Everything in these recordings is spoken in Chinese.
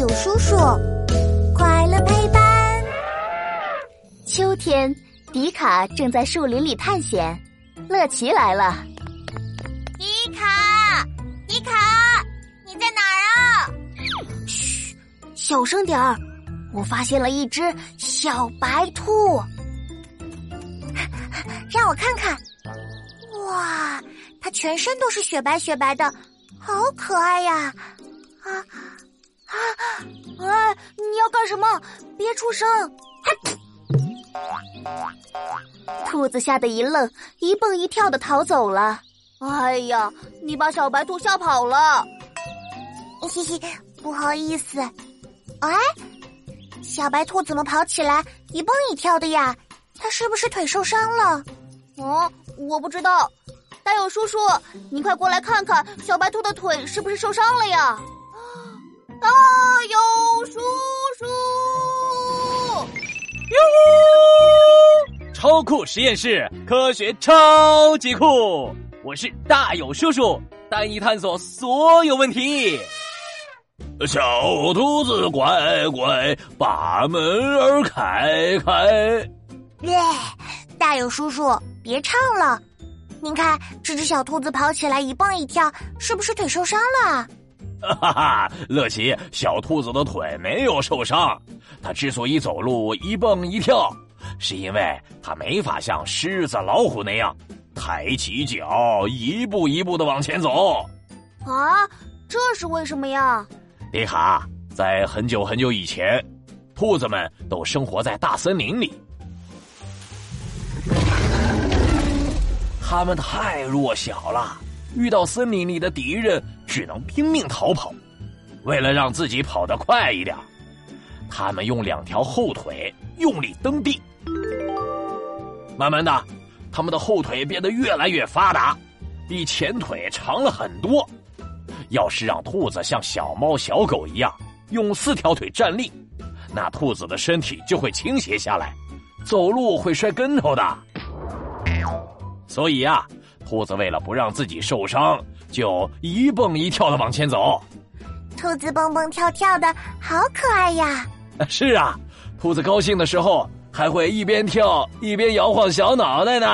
友叔叔，快乐陪伴。秋天，迪卡正在树林里探险，乐奇来了。迪卡，迪卡，你在哪儿啊？嘘，小声点儿，我发现了一只小白兔。让我看看，哇，它全身都是雪白雪白的，好可爱呀！啊啊！干什么？别出声！兔子吓得一愣，一蹦一跳的逃走了。哎呀，你把小白兔吓跑了！嘿嘿，不好意思。哎，小白兔怎么跑起来一蹦一跳的呀？它是不是腿受伤了？哦，我不知道。大友叔叔，你快过来看看，小白兔的腿是不是受伤了呀？超酷实验室，科学超级酷！我是大友叔叔，带你探索所有问题。小兔子乖乖，把门儿开开。耶！大友叔叔，别唱了。您看，这只小兔子跑起来一蹦一跳，是不是腿受伤了？哈哈，乐奇，小兔子的腿没有受伤，它之所以走路一蹦一跳，是因为它没法像狮子、老虎那样抬起脚，一步一步的往前走。啊，这是为什么呀？迪卡，在很久很久以前，兔子们都生活在大森林里。他们太弱小了，遇到森林里的敌人，只能拼命逃跑。为了让自己跑得快一点，他们用两条后腿用力蹬地。慢慢的，他们的后腿变得越来越发达，比前腿长了很多。要是让兔子像小猫、小狗一样用四条腿站立，那兔子的身体就会倾斜下来，走路会摔跟头的。所以呀，兔子为了不让自己受伤，就一蹦一跳的往前走。兔子蹦蹦跳跳的好可爱呀！是啊，兔子高兴的时候还会一边跳一边摇晃小脑袋呢。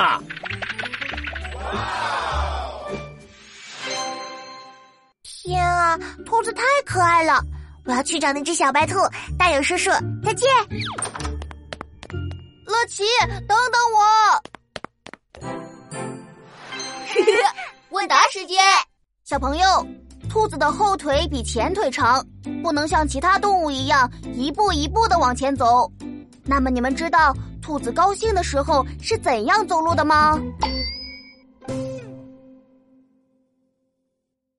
天啊，兔子太可爱了！我要去找那只小白兔。大勇叔叔，再见。乐奇，等等我。问答时间，小朋友，兔子的后腿比前腿长，不能像其他动物一样一步一步的往前走。那么你们知道兔子高兴的时候是怎样走路的吗？